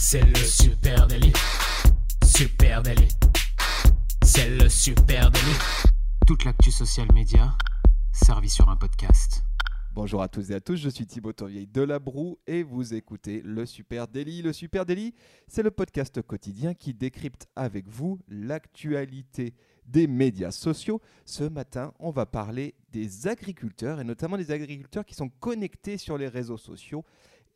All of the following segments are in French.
C'est le super délit. Super délit. C'est le super délit. Toute l'actu social média servie sur un podcast. Bonjour à tous et à tous, je suis Thibaut Tourvieille de La Broue et vous écoutez le Super Daily. Le Super Daily, c'est le podcast quotidien qui décrypte avec vous l'actualité des médias sociaux. Ce matin, on va parler des agriculteurs et notamment des agriculteurs qui sont connectés sur les réseaux sociaux.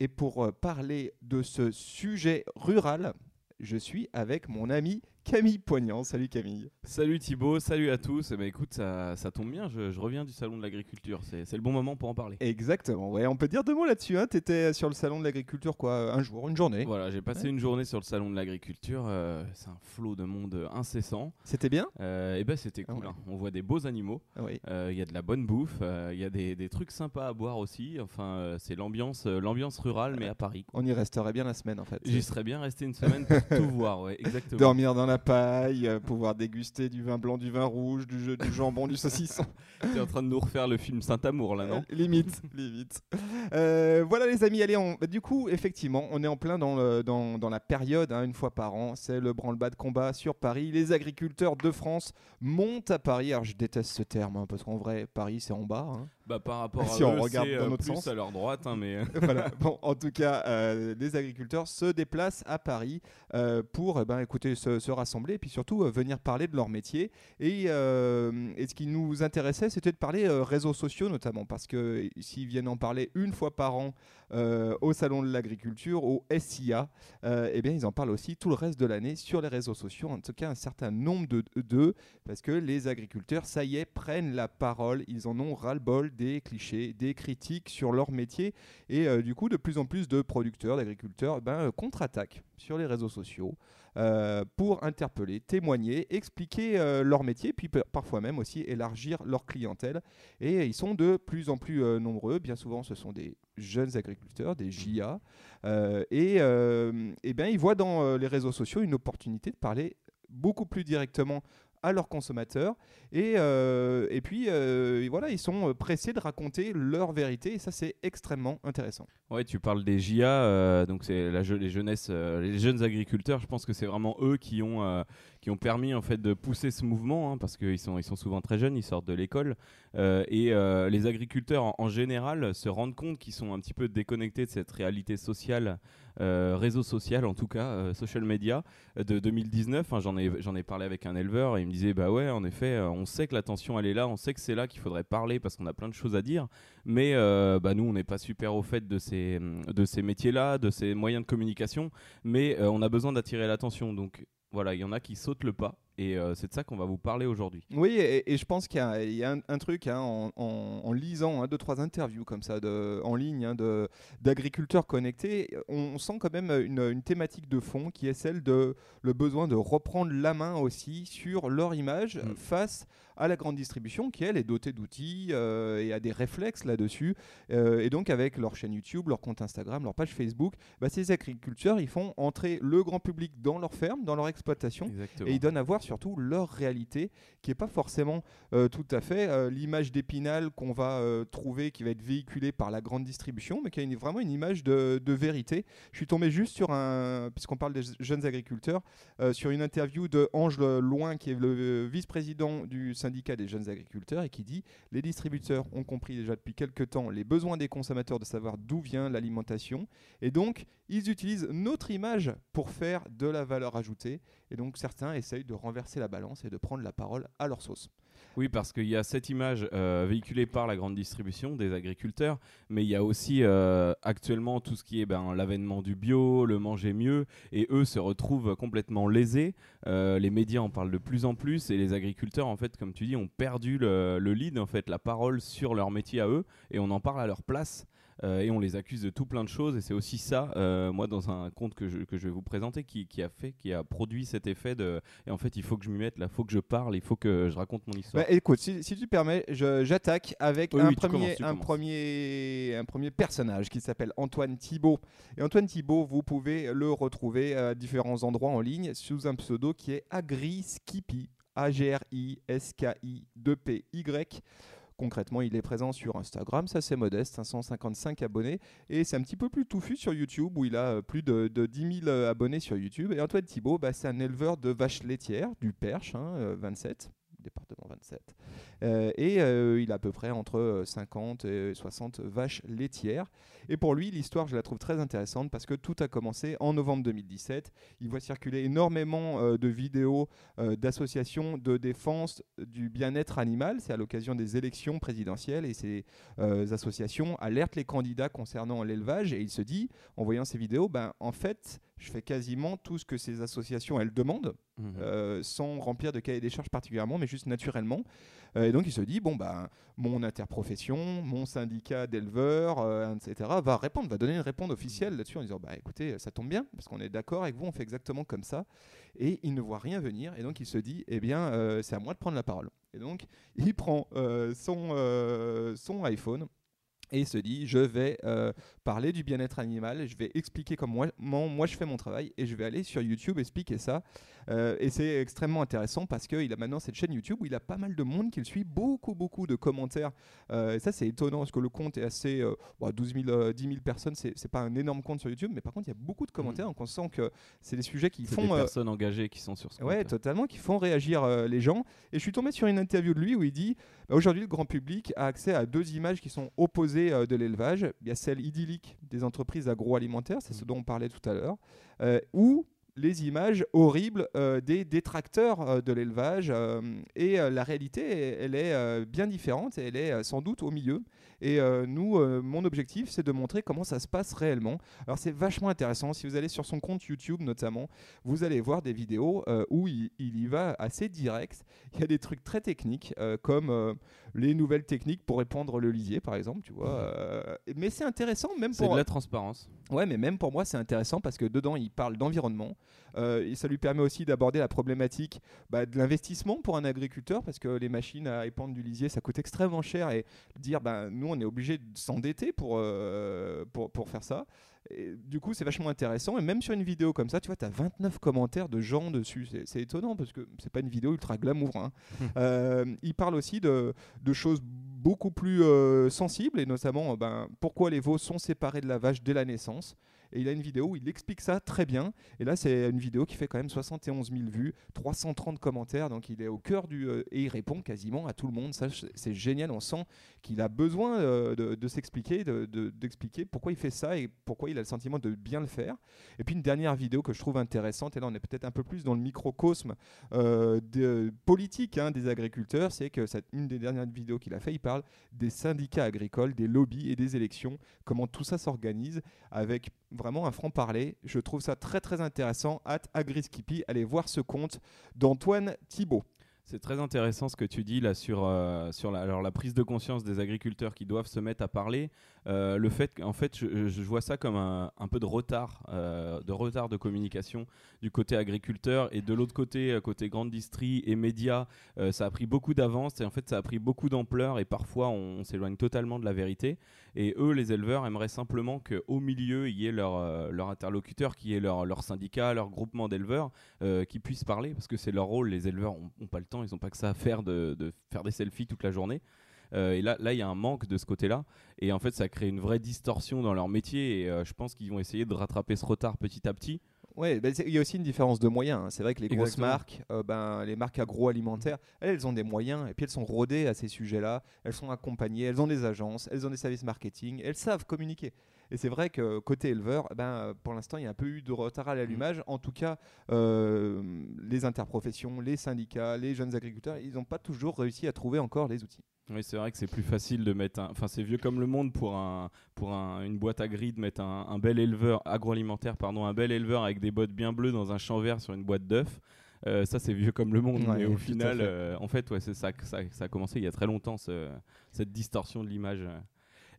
Et pour euh, parler de ce sujet rural, je suis avec mon ami Camille Poignant. Salut Camille. Salut Thibaut, salut à tous. Eh ben, écoute, ça, ça tombe bien, je, je reviens du salon de l'agriculture. C'est le bon moment pour en parler. Exactement, ouais, on peut dire deux mots là-dessus. Hein. Tu étais sur le salon de l'agriculture quoi, un jour, une journée. Voilà, j'ai passé Ouais. une journée sur le salon de l'agriculture. euh, c'est un flot de monde incessant. C'était bien? Euh, et ben c'était Ah cool. ouais. hein. On voit des beaux animaux. Ah euh, Il y a de la bonne bouffe. Il y a des, des trucs sympas à boire aussi. Enfin, c'est l'ambiance, l'ambiance rurale, mais à Paris. On y resterait bien la semaine en fait. J'y serais bien resté une semaine pour tout voir. Ouais, exactement. Dormir dans la paille, euh, pouvoir déguster du vin blanc, du vin rouge, du, jeu- du jambon, du saucisson. T'es en train de nous refaire le film Saint-Amour là, non Euh, Limite, limite. Euh, voilà les amis, allez, on- bah, du coup, effectivement, on est en plein dans, le- dans, dans la période, hein, une fois par an, c'est le branle-bas de combat sur Paris. Les agriculteurs de France montent à Paris. Alors je déteste ce terme, hein, parce qu'en vrai, Paris c'est en bas. hein. Bah par rapport à Si on eux, regarde dans notre plus sens. à leur droite, hein, mais. voilà. Bon, en tout cas, les agriculteurs se déplacent à Paris pour, eh ben, écoutez, se, se et puis surtout euh, venir parler de leur métier. Et, euh, et ce qui nous intéressait, c'était de parler euh, réseaux sociaux notamment, parce que s'ils viennent en parler une fois par an au salon de l'agriculture, au SIA, eh bien, ils en parlent aussi tout le reste de l'année sur les réseaux sociaux. En tout cas, un certain nombre de d'eux, parce que les agriculteurs, ça y est, prennent la parole. Ils en ont ras-le-bol des clichés, des critiques sur leur métier. Et du coup, de plus en plus de producteurs, d'agriculteurs, ben, contre-attaquent sur les réseaux sociaux euh, pour interpeller, témoigner, expliquer euh, leur métier, puis parfois même aussi élargir leur clientèle. Et ils sont de plus en plus euh, nombreux. Bien souvent, ce sont des jeunes agriculteurs, des JA. Euh, et eh ben, ils voient dans les réseaux sociaux une opportunité de parler beaucoup plus directement à leurs consommateurs. Et, euh, et puis euh, voilà ils sont pressés de raconter leur vérité. Et ça c'est extrêmement intéressant. Ouais, tu parles des JA, euh, donc c'est la les les jeunes agriculteurs. Je pense que c'est vraiment eux qui ont qui ont permis en fait de pousser ce mouvement, hein, parce qu'ils sont ils sont souvent très jeunes, ils sortent de l'école, euh, et euh, les agriculteurs en, général se rendent compte qu'ils sont un petit peu déconnectés de cette réalité sociale, euh, réseau social en tout cas, social media de 2019. hein. J'en ai j'en ai parlé avec un éleveur et il me disait bah ouais, en effet, on sait que l'attention elle est là, on sait que c'est là qu'il faudrait parler parce qu'on a plein de choses à dire. Mais bah, nous, on n'est pas super au fait de ces, de ces métiers-là, de ces moyens de communication, mais on a besoin d'attirer l'attention. Donc voilà, il y en a qui sautent le pas, et euh, c'est de ça qu'on va vous parler aujourd'hui. oui et, et je pense qu'il y a, il y a un, un truc hein, en, en- en lisant hein, deux trois interviews comme ça de, en ligne hein, d'agriculteurs connectés on, on sent quand même une, une thématique de fond qui est celle de le besoin de reprendre la main aussi sur leur image Mm. face à la grande distribution qui elle est dotée d'outils euh, et a des réflexes là-dessus Euh, et donc avec leur chaîne YouTube, leur compte Instagram, leur page Facebook, bah, ces agriculteurs ils font entrer le grand public dans leur ferme, dans leur exploitation Exactement. et ils donnent à voir surtout leur réalité qui n'est pas forcément euh, tout à fait l'image d'épinal qu'on va trouver qui va être véhiculée par la grande distribution mais qui a une- vraiment une image de, de vérité. Je suis tombé juste sur un, puisqu'on parle des jeunes agriculteurs, sur une interview de Ange Loin qui est le vice-président du syndicat des jeunes agriculteurs et qui dit les distributeurs ont compris déjà depuis quelques temps les besoins des consommateurs de savoir d'où vient l'alimentation et donc ils utilisent notre image pour faire de la valeur ajoutée et donc certains essayent de renverser la balance et de prendre la parole à leur sauce. Oui, parce qu'il y a cette image euh, véhiculée par la grande distribution des agriculteurs, mais il y a aussi euh, actuellement tout ce qui est ben, l'avènement du bio, le manger mieux, et eux se retrouvent complètement lésés. Euh, les médias en parlent de plus en plus, et les agriculteurs, en fait, comme tu dis, ont perdu le, le lead, en fait, la parole sur leur métier à eux, et on en parle à leur place. Euh, et on les accuse de tout plein de choses et c'est aussi ça euh, moi dans un conte que je, que je vais vous présenter qui, qui a fait qui a produit cet effet de et en fait il faut que je m'y mette là faut que je parle il faut que je raconte mon histoire Bah, écoute, si, si tu permets, j'attaque avec un, oui, premier, commences, un, commences. premier, un premier personnage qui s'appelle Antoine Thibault. Et Antoine Thibault, vous pouvez le retrouver à différents endroits en ligne sous un pseudo qui est Agri Skippy. A-G-R-I-S-K-I 2-P-Y. Concrètement, il est présent sur Instagram, ça c'est modeste, 555 abonnés, et c'est un petit peu plus touffu sur YouTube, où il a plus de, 10 000 abonnés sur YouTube. Et Antoine Thibault, bah, c'est un éleveur de vaches laitières, du Perche, 27, hein, département 27. Euh, et euh, il a à peu près entre 50 et 60 vaches laitières. Et pour lui, l'histoire, je la trouve très intéressante parce que tout a commencé en novembre 2017. Il voit circuler énormément euh, de vidéos d'associations de défense du bien-être animal. C'est à l'occasion des élections présidentielles et ces associations alertent les candidats concernant l'élevage. Et il se dit, en voyant ces vidéos, ben, en fait, je fais quasiment tout ce que ces associations elles demandent, mhm. euh, sans remplir de cahier des charges particulièrement, mais juste naturellement. Euh, et donc il se dit bon bah mon interprofession, mon syndicat d'éleveurs, euh, etc. va répondre, va donner une réponse officielle là-dessus en disant bah écoutez ça tombe bien parce qu'on est d'accord avec vous, on fait exactement comme ça. Et il ne voit rien venir et donc il se dit eh bien c'est à moi de prendre la parole. Et donc il prend son son iPhone et se dit je vais euh, parler du bien-être animal, je vais expliquer comment moi, je fais mon travail et je vais aller sur YouTube expliquer ça. Euh, et c'est extrêmement intéressant parce qu'il a maintenant cette chaîne YouTube où il a pas mal de monde qui le suit, beaucoup beaucoup de commentaires. Euh, et ça c'est étonnant parce que le compte est assez 12 000, 10 000 personnes, c'est pas un énorme compte sur YouTube, mais par contre il y a beaucoup de commentaires, mm. donc on sent que c'est des sujets qui font des personnes engagées qui sont sur ce compte. Ouais, totalement, qui font réagir les gens. Et je suis tombé sur une interview de lui où il dit bah, aujourd'hui le grand public a accès à deux images qui sont opposées euh, de l'élevage. Il y a celle idyllique des entreprises agroalimentaires, c'est ce mmh. dont on parlait tout à l'heure, euh, ou les images horribles euh, des détracteurs de l'élevage. et la réalité, elle est bien différente elle est sans doute au milieu. Et nous, mon objectif, c'est de montrer comment ça se passe réellement. Alors c'est vachement intéressant. Si vous allez sur son compte YouTube notamment, vous allez voir des vidéos où il, il, y va assez direct. Il y a des trucs très techniques comme les nouvelles techniques pour répandre le lisier, par exemple, tu vois. Euh, mais c'est intéressant, même pour. C'est de la transparence. Ouais, mais même pour moi, c'est intéressant parce que dedans, il parle d'environnement. Euh, et ça lui permet aussi d'aborder la problématique bah, de l'investissement pour un agriculteur parce que les machines à épandre du lisier, ça coûte extrêmement cher et dire, bah, nous, on est obligé de s'endetter pour, euh, pour, pour faire ça du coup, c'est vachement intéressant. Et même sur une vidéo comme ça, tu vois, tu as 29 commentaires de gens dessus. C'est étonnant parce que c'est pas une vidéo ultra glamour. Hein. Euh, il parle aussi de, choses beaucoup plus euh, sensibles et notamment ben, pourquoi les veaux sont séparés de la vache dès la naissance. Et il a une vidéo où il explique ça très bien. Et là, c'est une vidéo qui fait quand même 71 000 vues, 330 commentaires. Donc il est au cœur du. Euh, et il répond quasiment à tout le monde. Ça, c'est génial. On sent qu'il a besoin euh, de, s'expliquer, d'expliquer pourquoi il fait ça et pourquoi il a le sentiment de bien le faire. Et puis une dernière vidéo que je trouve intéressante, et là on est peut-être un peu plus dans le microcosme euh, de, politique hein, des agriculteurs, c'est que cette, une des dernières vidéos qu'il a fait, il parle des syndicats agricoles, des lobbies et des élections, comment tout ça s'organise avec vraiment un franc-parler. Je trouve ça très très intéressant. At Agriskippy, allez voir ce compte d'Antoine Thibault. C'est très intéressant ce que tu dis là sur, euh, sur la, alors, la prise de conscience des agriculteurs qui doivent se mettre à parler. Euh, le fait qu'en fait, je, vois ça comme un, un peu de retard, euh, de retard de communication du côté agriculteur et de l'autre côté, côté grande distrie et médias, ça a pris beaucoup d'avance et en fait, ça a pris beaucoup d'ampleur et parfois on, s'éloigne totalement de la vérité. Et eux, les éleveurs, aimeraient simplement qu'au milieu, il y ait leur, leur interlocuteur, qui est leur, leur syndicat, leur groupement d'éleveurs, qui puissent parler parce que c'est leur rôle. Les éleveurs n'ont pas le temps ils n'ont pas que ça à faire de, faire des selfies toute la journée. Euh, et là, là, il y a un manque de ce côté-là. Et en fait, ça crée une vraie distorsion dans leur métier. Et euh, je pense qu'ils vont essayer de rattraper ce retard petit à petit. Oui, bah, il y a aussi une différence de moyens. Hein. C'est vrai que les grosses marques, euh, ben, les marques agroalimentaires, elles, elles, ont des moyens et puis elles sont rodées à ces sujets-là. Elles sont accompagnées, elles ont des agences, elles ont des services marketing, elles savent communiquer. Et c'est vrai que côté éleveur, eh ben, pour l'instant, il y a un peu eu de retard à l'allumage. En tout cas, euh, les interprofessions, les syndicats, les jeunes agriculteurs, ils n'ont pas toujours réussi à trouver encore les outils. Oui, c'est vrai que c'est plus facile de mettre Enfin, c'est vieux comme le monde pour, un, pour une boîte à gris de mettre un, bel éleveur agroalimentaire, pardon, un bel éleveur avec des bottes bien bleues dans un champ vert sur une boîte d'œufs. Euh, ça, c'est vieux comme le monde. mais au final, euh, en fait, ouais, c'est ça, ça, ça, a commencé il y a très longtemps, cette distorsion de l'image.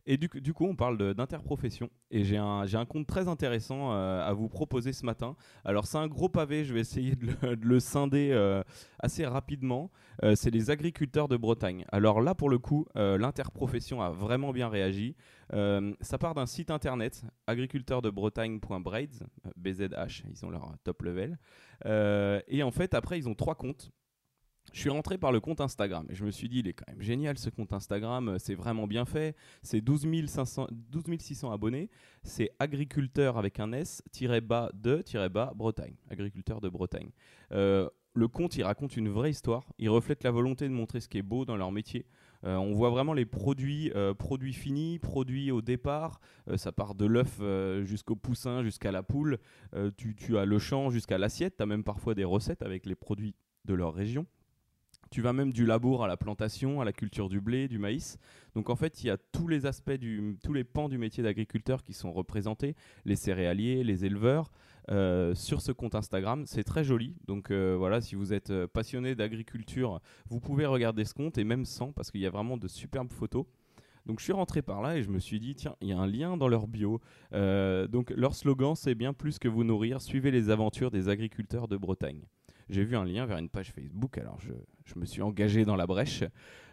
Et du, coup, on parle d'interprofession. Et j'ai un, compte très intéressant euh, à vous proposer ce matin. Alors, c'est un gros pavé, je vais essayer de le, scinder euh, assez rapidement. Euh, c'est les agriculteurs de Bretagne. Alors là, pour le coup, l'interprofession a vraiment bien réagi. ça part d'un site internet, agriculteursdebretagne.braids, BZH, ils ont leur top level. et en fait, après, ils ont trois comptes Je suis rentré par le compte Instagram et je me suis dit, il est quand même génial ce compte Instagram, euh, c'est vraiment bien fait. C'est 12, 500 12 600 abonnés. C'est agriculteur avec un S, bas de, bas Bretagne. Agriculteur de Bretagne. Euh, le compte, il raconte une vraie histoire. Il reflète la volonté de montrer ce qui est beau dans leur métier. Euh, on voit vraiment les produits, produits finis, produits au départ. ça part de l'œuf jusqu'au poussin, jusqu'à la poule. Tu, tu, as le champ jusqu'à l'assiette. Tu as même parfois des recettes avec les produits de leur région. Tu vas même du labour à la plantation, à la culture du blé, du maïs. Donc en fait, il y a tous les aspects, tous les pans du métier d'agriculteur qui sont représentés, les céréaliers, les éleveurs, euh, sur ce compte Instagram. C'est très joli. Donc euh, voilà, si vous êtes euh, passionné d'agriculture, vous pouvez regarder ce compte et même sans, parce qu'il y a vraiment de superbes photos. Donc je suis rentré par là et je me suis dit, tiens, il y a un lien dans leur bio. donc leur slogan, c'est bien plus que vous nourrir, suivez les aventures des agriculteurs de Bretagne j'ai vu un lien vers une page Facebook. Alors je, me suis engagé dans la brèche.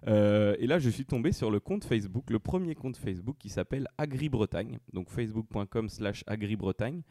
Euh, et là, je suis tombé sur le compte Facebook, le premier compte Facebook qui s'appelle AgriBretagne. Donc facebook.com slash AgriBretagne.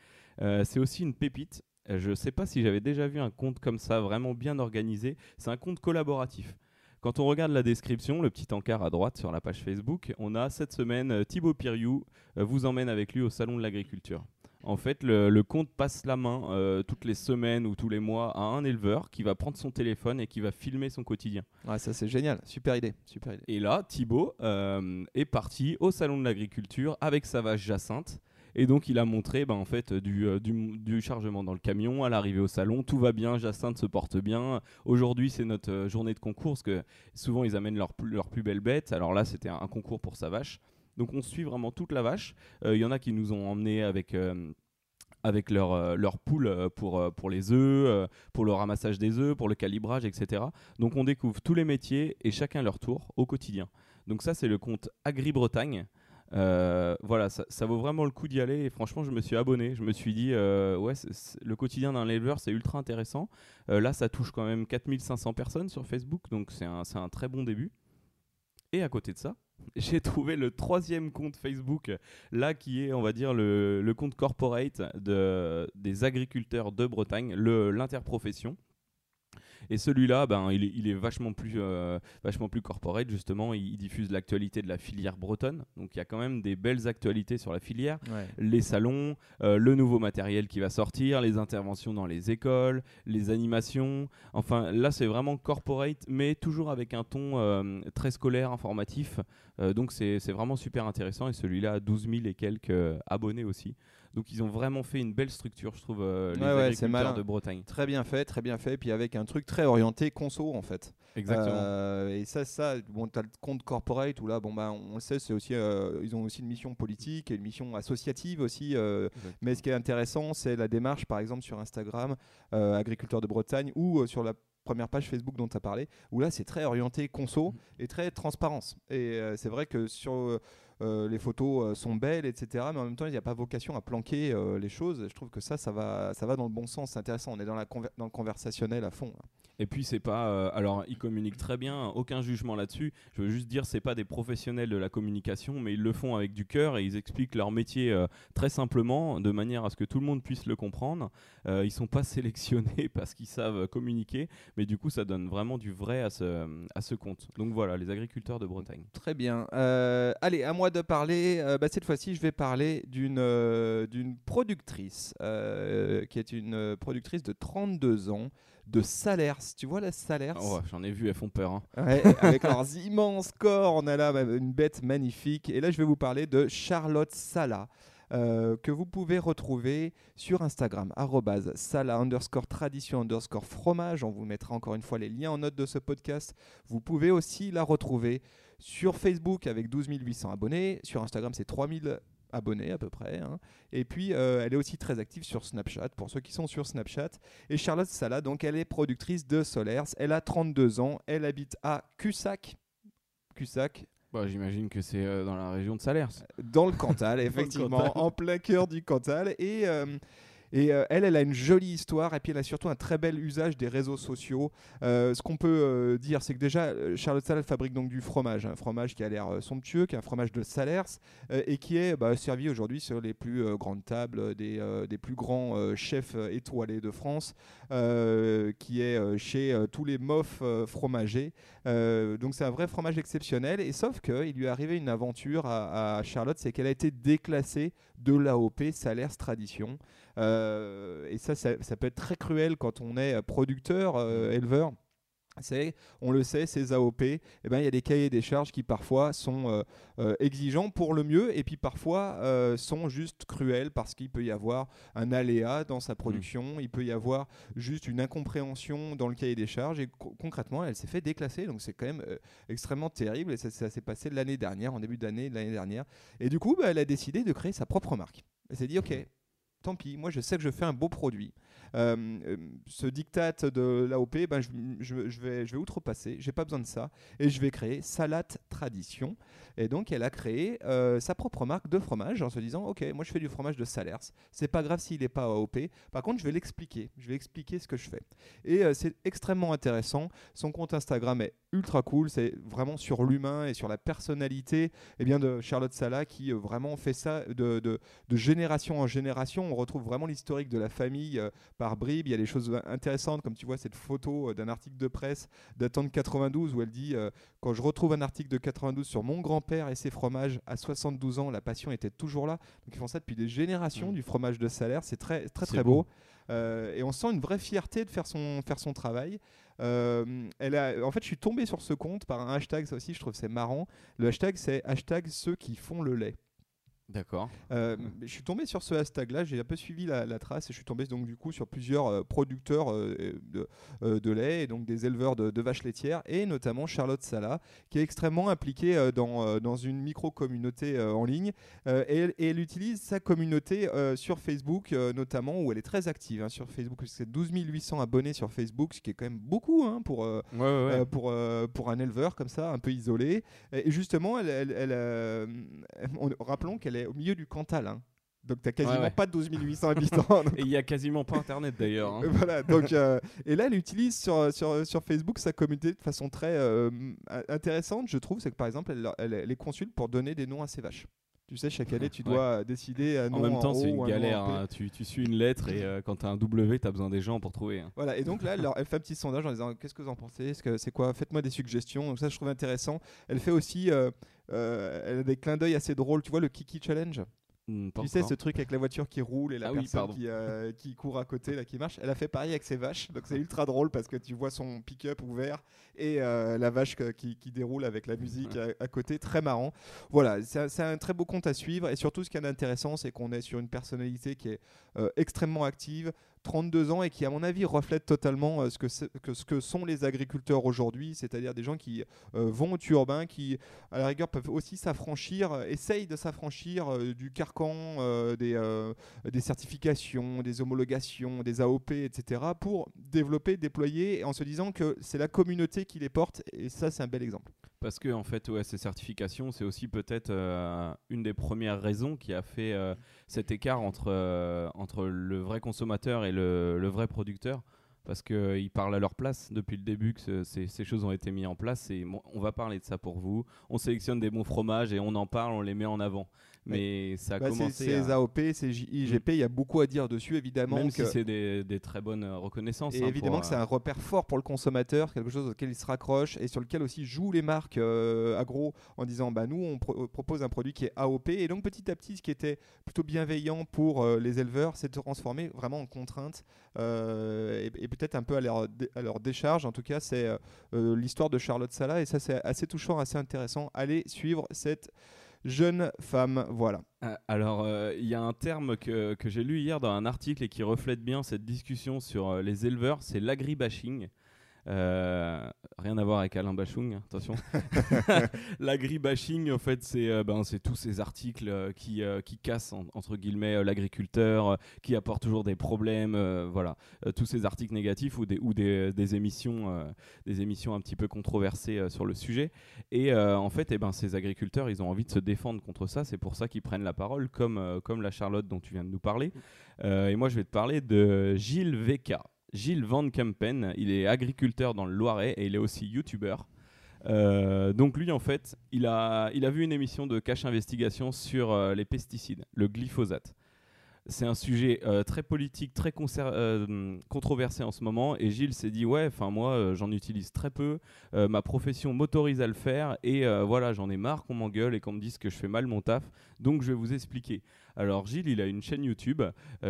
Euh, c'est aussi une pépite. Euh, je ne sais pas si j'avais déjà vu un compte comme ça, vraiment bien organisé. C'est un compte collaboratif. Quand on regarde la description, le petit encart à droite sur la page Facebook, on a cette semaine Thibaut Piriou vous emmène avec lui au Salon de l'Agriculture. En fait, le, compte passe la main euh, toutes les semaines ou tous les mois à un éleveur qui va prendre son téléphone et qui va filmer son quotidien. Ouais, ça c'est génial, super idée, super idée. Et là, Thibaut euh, est parti au salon de l'agriculture avec sa vache Jacinthe. Et donc il a montré ben, en fait du, euh, du, chargement dans le camion à l'arrivée au salon, tout va bien, Jacinthe se porte bien. Aujourd'hui c'est notre journée de concours parce que souvent ils amènent leur, leur plus belle bête. Alors là c'était un concours pour sa vache. Donc on suit vraiment toute la vache. Il euh, y en a qui nous ont emmenés avec euh, avec leur, euh, leur poule pour, pour les œufs, pour le ramassage des œufs, pour le calibrage, etc. Donc on découvre tous les métiers et chacun leur tour au quotidien. Donc ça c'est le compte Agri-Bretagne. voilà, ça, vaut vraiment le coup d'y aller et franchement je me suis abonné, je me suis dit ouais le quotidien d'un éleveur c'est ultra intéressant. là ça touche quand même 4500 personnes sur Facebook donc c'est un, un très bon début. Et à côté de ça, j'ai trouvé le troisième compte Facebook, là qui est, on va dire, le, compte corporate de, des agriculteurs de Bretagne, l'interprofession. Et celui-là, ben, il, est, il est vachement plus, euh, vachement plus corporate, justement. Il, diffuse l'actualité de la filière bretonne. Donc il y a quand même des belles actualités sur la filière. Les salons, euh, le nouveau matériel qui va sortir, les interventions dans les écoles, les animations. Enfin, là, c'est vraiment corporate, mais toujours avec un ton euh, très scolaire, informatif. donc c'est vraiment super intéressant. Et celui-là a 12 000 et quelques abonnés aussi. Donc ils ont vraiment fait une belle structure, je trouve, euh, les agriculteurs de Bretagne. Très bien fait, très bien fait. Puis avec un truc très orienté conso en fait. Exactement. Euh, et ça, ça, bon, as le compte corporate où là, bon bah, on le sait, c'est aussi, euh, ils ont aussi une mission politique et une mission associative aussi. mais ce qui est intéressant, c'est la démarche, par exemple sur Instagram, agriculteurs de Bretagne ou sur la première page Facebook dont tu as parlé, où là c'est très orienté conso mmh. et très transparence. Et c'est vrai que sur euh, les photos euh, sont belles, etc. Mais en même temps, il n'y a pas vocation à planquer euh, les choses. Je trouve que ça, ça va, ça va dans le bon sens. C'est intéressant. On est dans, la dans le conversationnel à fond. Et puis c'est pas, euh, alors ils communiquent très bien, aucun jugement là-dessus. Je veux juste dire, c'est pas des professionnels de la communication, mais ils le font avec du cœur et ils expliquent leur métier euh, très simplement, de manière à ce que tout le monde puisse le comprendre. Euh, ils sont pas sélectionnés parce qu'ils savent communiquer, mais du coup ça donne vraiment du vrai à ce, à ce compte. Donc voilà, les agriculteurs de Bretagne. Très bien. allez, à moi de parler. Bah, cette fois-ci, je vais parler d'une d'une productrice qui est une productrice de 32 ans de Salers. Tu vois la Salers? Oh, J'en ai vu, elles font peur. Hein. avec leurs immenses corps, on a là une bête magnifique. Et là, je vais vous parler de Charlotte Sala. Euh, que vous pouvez retrouver sur Instagram, sala underscore tradition underscore fromage. On vous mettra encore une fois les liens en note de ce podcast. Vous pouvez aussi la retrouver sur Facebook avec 12 800 abonnés. Sur Instagram, c'est 3000 abonnés à peu près. Hein. Et puis, euh, elle est aussi très active sur Snapchat, pour ceux qui sont sur Snapchat. Et Charlotte Sala, donc, elle est productrice de Solers. Elle a 32 ans. Elle habite à Cussac. Cussac. Bah, J'imagine que c'est euh, dans la région de Salers. Dans le Cantal, effectivement, en plein cœur du Cantal. Et. Et euh, elle, elle a une jolie histoire et puis elle a surtout un très bel usage des réseaux sociaux. Euh, ce qu'on peut euh, dire, c'est que déjà, Charlotte Salles fabrique donc du fromage, un fromage qui a l'air somptueux, qui est un fromage de Salers et qui est bah, servi aujourd'hui sur les plus grandes tables des, des plus grands chefs étoilés de France, qui est chez tous les mofs fromagers. donc c'est un vrai fromage exceptionnel. Et sauf qu'il lui est arrivé une aventure à, à Charlotte, c'est qu'elle a été déclassée de l'AOP Salers Tradition. Euh, et ça, ça, peut être très cruel quand on est producteur, euh, mmh. éleveur. C'est, on le sait, ces AOP, eh ben, il y a des cahiers des charges qui parfois sont euh, exigeants pour le mieux et puis parfois sont juste cruels parce qu'il peut y avoir un aléa dans sa mmh. production, il peut y avoir juste une incompréhension dans le cahier des charges et concrètement elle s'est fait déclasser donc c'est quand même extrêmement terrible et ça, s'est passé l'année dernière, en début d'année l'année dernière et du coup bah, elle a décidé de créer sa propre marque. Elle s'est dit ok, tant pis, moi je sais que je fais un beau produit. Euh, euh, ce diktat de l'AOP, ben, je, vais, je vais outrepasser, j'ai pas besoin de ça, et je vais créer Salat Tradition. Et donc elle a créé euh, sa propre marque de fromage en se disant, ok, moi je fais du fromage de Salers, c'est pas grave s'il n'est pas AOP, par contre je vais l'expliquer, je vais expliquer ce que je fais. Et c'est extrêmement intéressant, son compte Instagram est ultra cool, c'est vraiment sur l'humain et sur la personnalité et eh bien, de Charlotte Sala qui vraiment fait ça de, de, de, génération en génération. On retrouve vraiment l'historique de la famille par bribes. Il y a des choses intéressantes, comme tu vois cette photo euh, d'un article de presse datant de 92 où elle dit euh, Quand je retrouve un article de 92 sur mon grand-père et ses fromages à 72 ans, la passion était toujours là. Donc ils font ça depuis des générations, mmh. du fromage de salaire. C'est très, très, très beau. Euh, et on sent une vraie fierté de faire son, faire son travail. elle a, en fait, je suis tombé sur ce compte par un hashtag, ça aussi, je trouve c'est marrant. Le hashtag, c'est hashtag ceux qui font le lait. D'accord. Euh, je suis tombé sur ce hashtag-là, j'ai un peu suivi la, trace et je suis tombé donc du coup sur plusieurs euh, producteurs euh, de, lait et donc des éleveurs de, vaches laitières et notamment Charlotte Sala qui est extrêmement impliquée dans, dans une micro-communauté en ligne et, elle utilise sa communauté sur Facebook notamment où elle est très active hein, sur Facebook. C'est 12 800 abonnés sur Facebook, ce qui est quand même beaucoup hein, pour, pour, pour un éleveur comme ça, un peu isolé. Et justement, elle, elle, rappelons qu'elle est au milieu du Cantal. Hein. Donc, tu n'as quasiment pas de 12 800 habitants. et il n'y a quasiment pas Internet d'ailleurs. Hein. voilà, donc, euh, et là, elle utilise sur, sur, sur, Facebook sa communauté de façon très euh, intéressante, je trouve. C'est que par exemple, elle, elle, les consulte pour donner des noms à ses vaches. Tu sais, chaque année, tu dois décider un nom En même temps, c'est une galère. Hein. Tu, tu, suis une lettre et euh, quand tu as un W, tu as besoin des gens pour trouver. Voilà, et donc là, elle, elle, fait un petit sondage en disant Qu'est-ce que vous en pensez? C'est quoi? Faites-moi des suggestions. Donc, ça, je trouve intéressant. Elle fait aussi euh, elle a des clins d'œil assez drôles. Tu vois le Kiki Challenge? Hmm, tu sais, ce truc avec la voiture qui roule et la ah personne qui, euh, qui, court à côté, là, qui marche. Elle a fait pareil avec ses vaches. Donc c'est ultra drôle parce que tu vois son pick-up ouvert et euh, la vache qui, qui, déroule avec la musique à, côté. Très marrant. Voilà, c'est un, très beau compte à suivre. Et surtout, ce qui est intéressant, c'est qu'on est sur une personnalité qui est extrêmement active, 32 ans et qui, à mon avis, reflète totalement euh, ce, que que, ce que sont les agriculteurs aujourd'hui, c'est-à-dire des gens qui euh, vont au urbain, qui, à la rigueur, peuvent aussi s'affranchir, euh, essayent de s'affranchir du carcan des, des certifications, des homologations, des AOP, etc., pour développer, déployer, en se disant que c'est la communauté qui les porte, et ça, c'est un bel exemple. Parce que en fait, ouais, ces certifications, c'est aussi peut-être euh, une des premières raisons qui a fait euh, cet écart entre, euh, entre le vrai consommateur et le, vrai producteur. Parce qu'ils parlent à leur place depuis le début que ces, choses ont été mises en place. Et on va parler de ça pour vous. On sélectionne des bons fromages et on en parle, on les met en avant mais ça a bah, commencé. Ces AOP, ces IGP, il y a beaucoup à dire dessus, évidemment. Même si c'est des, des, très bonnes euh, reconnaissances. Et hein, évidemment que c'est euh, un repère fort pour le consommateur, quelque chose auquel il se raccroche et sur lequel aussi jouent les marques euh, agro en disant bah, nous, on propose un produit qui est AOP. Et donc, petit à petit, ce qui était plutôt bienveillant pour les éleveurs, c'est de transformer vraiment en contrainte et, et peut-être un peu à leur, à leur décharge. En tout cas, c'est l'histoire de Charlotte Sala et ça, c'est assez touchant, assez intéressant. Allez suivre cette jeune femme. Voilà. Euh, alors, euh, il y a un terme que, que j'ai lu hier dans un article et qui reflète bien cette discussion sur euh, les éleveurs, c'est l'agribashing. Euh, rien à voir avec Alain Bachung, hein, attention. L'agribashing, en fait, c'est euh, ben, c'est tous ces articles euh, qui, qui cassent, en- entre guillemets, l'agriculteur, qui apportent toujours des problèmes, voilà. Tous ces articles négatifs ou des, ou des, des émissions, des émissions un petit peu controversées sur le sujet. Et en fait, eh ben, ces agriculteurs, ils ont envie de se défendre contre ça. C'est pour ça qu'ils prennent la parole, comme, comme la Charlotte dont tu viens de nous parler. Euh, et moi, je vais te parler de Gilles VK. Gilles Van Kempen, il est agriculteur dans le Loiret et il est aussi youtubeur. Euh, donc lui, en fait, il a, il a vu une émission de Cache Investigation sur euh, les pesticides, le glyphosate. C'est un sujet euh, très politique, très euh, controversé en ce moment. Et Gilles s'est dit ouais, enfin moi, euh, j'en utilise très peu. Ma profession m'autorise à le faire et voilà, j'en ai marre qu'on m'engueule et qu'on me dise que je fais mal mon taf. Donc je vais vous expliquer. Alors Gilles, il a une chaîne YouTube,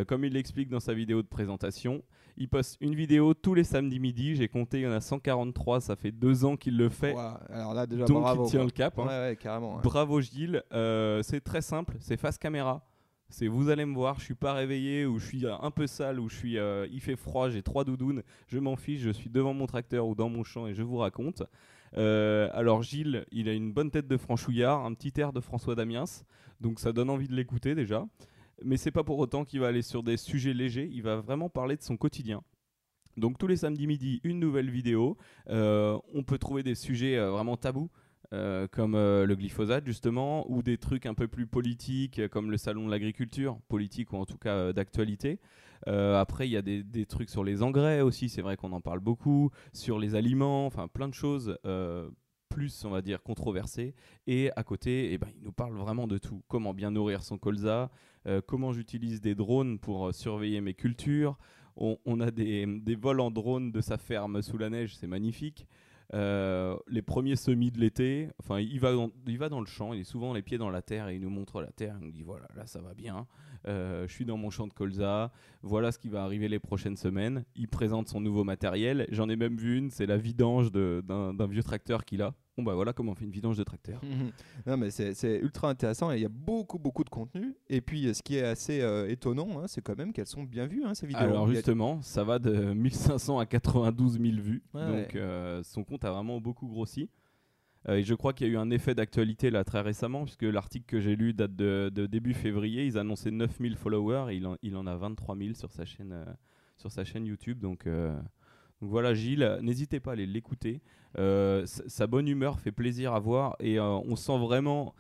comme il l'explique dans sa vidéo de présentation. Il poste une vidéo tous les samedis midi. J'ai compté, il y en a 143. Ça fait deux ans qu'il le fait. Alors là, déjà, Donc bravo. il tient quoi. le cap. hein. Ouais, ouais, carrément. ouais. Bravo Gilles. C'est très simple, c'est face caméra. C'est vous allez me voir, je suis pas réveillé ou je suis un peu sale ou je suis euh, il fait froid, j'ai trois doudounes, je m'en fiche, je suis devant mon tracteur ou dans mon champ et je vous raconte. Euh, alors Gilles, il a une bonne tête de franchouillard, un petit air de François Damiens, donc ça donne envie de l'écouter déjà. Mais c'est pas pour autant qu'il va aller sur des sujets légers, il va vraiment parler de son quotidien. Donc tous les samedis midi, une nouvelle vidéo. Euh, on peut trouver des sujets vraiment tabous. Euh, comme euh, le glyphosate justement, ou des trucs un peu plus politiques euh, comme le salon de l'agriculture, politique ou en tout cas d'actualité. Après, il y a des, trucs sur les engrais aussi, c'est vrai qu'on en parle beaucoup, sur les aliments, enfin plein de choses plus, on va dire, controversées. Et à côté, eh ben, il nous parle vraiment de tout. Comment bien nourrir son colza, comment j'utilise des drones pour surveiller mes cultures. On, on a des, des vols en drone de sa ferme sous la neige, c'est magnifique. Euh, les premiers semis de l'été, enfin il va, dans, le champ, il est souvent les pieds dans la terre et il nous montre la terre, il nous dit voilà là ça va bien, Euh, je suis dans mon champ de colza, voilà ce qui va arriver les prochaines semaines. Il présente son nouveau matériel, j'en ai même vu une, c'est la vidange d'un vieux tracteur qu'il a. Bon bah voilà comment on fait une vidange de tracteur. non, mais c'est ultra intéressant et il y a beaucoup, beaucoup de contenu. Et puis, euh, ce qui est assez euh, étonnant, hein, c'est quand même qu'elles sont bien vues, hein, ces vidéos. Alors a- justement, ça va de 1500 à 92 000 vues, Ouais, donc euh, son compte a vraiment beaucoup grossi. Euh, et je crois qu'il y a eu un effet d'actualité là très récemment, puisque l'article que j'ai lu date de, de début février. Ils annonçaient 9000 followers et il en, il en a 23 000 sur sa chaîne, sur sa chaîne YouTube. Donc, voilà, Gilles, n'hésitez pas à aller l'écouter. Euh, sa- sa bonne humeur fait plaisir à voir et euh, on sent vraiment.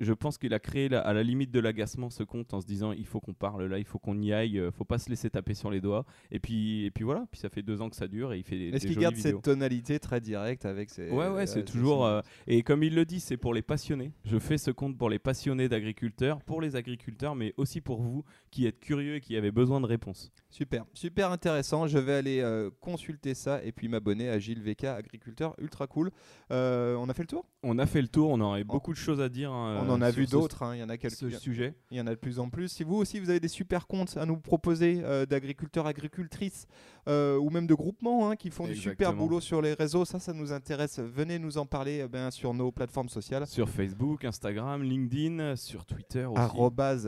Je pense qu'il a créé la- à la limite de l'agacement ce compte en se disant il faut qu'on parle là, il faut qu'on y aille, euh, faut pas se laisser taper sur les doigts. Et puis, et puis voilà, puis ça fait deux ans que ça dure et il fait des, Est-ce qu'il garde vidéos. cette tonalité très directe avec ses. Ouais, ouais, euh, c'est ses- toujours. euh, et comme il le dit, c'est pour les passionnés. Je fais ce compte pour les passionnés d'agriculteurs, pour les agriculteurs, mais aussi pour vous qui êtes curieux et qui avez besoin de réponses. Super, super intéressant. Je vais aller euh, consulter ça et puis m'abonner à Gilles VK, agriculteur, ultra cool. Euh, on a fait le tour? On a fait le tour, on aurait beaucoup de choses à dire. hein, On en a sur vu ce- d'autres, hein, il y en a Ce quelques. sujet. Il y en a de plus en plus. Si vous aussi vous avez des super comptes à nous proposer euh, d'agriculteurs, agricultrices euh, ou même de groupements hein, qui font du super boulot sur les réseaux, ça, ça nous intéresse. Venez nous en parler euh, ben, sur nos plateformes sociales. Sur Facebook, Instagram, LinkedIn, sur Twitter aussi.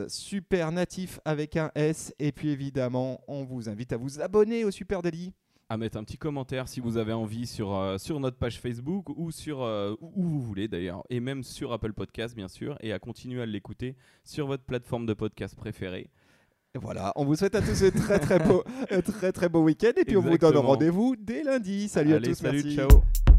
Super natif avec un S. Et puis évidemment, on vous invite à vous abonner au Super Daily. À mettre un petit commentaire si vous avez envie sur, euh, sur notre page Facebook ou sur euh, où vous voulez d'ailleurs, et même sur Apple Podcast bien sûr, et à continuer à l'écouter sur votre plateforme de podcast préférée. Et voilà, on vous souhaite à tous un très très beau, un très très beau week-end et puis on vous donne rendez-vous dès lundi. Salut Allez, à tous, salut, merci. ciao